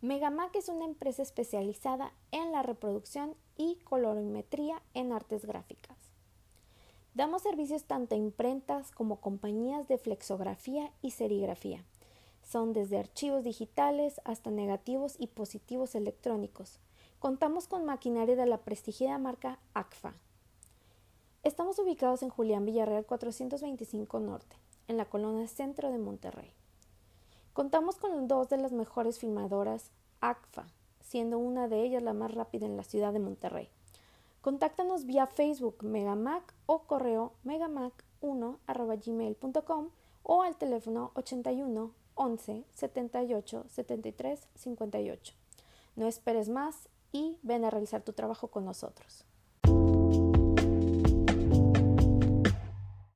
Megamac es una empresa especializada en la reproducción y colorimetría en artes gráficas. Damos servicios tanto a imprentas como compañías de flexografía y serigrafía. Son desde archivos digitales hasta negativos y positivos electrónicos. Contamos con maquinaria de la prestigiada marca ACFA. Estamos ubicados en Julián Villarreal 425 Norte, en la colonia centro de Monterrey. Contamos con dos de las mejores filmadoras ACFA, siendo una de ellas la más rápida en la ciudad de Monterrey. Contáctanos vía Facebook Megamac o correo megamac1 o al teléfono 81 11 78 73 58. No esperes más y ven a realizar tu trabajo con nosotros.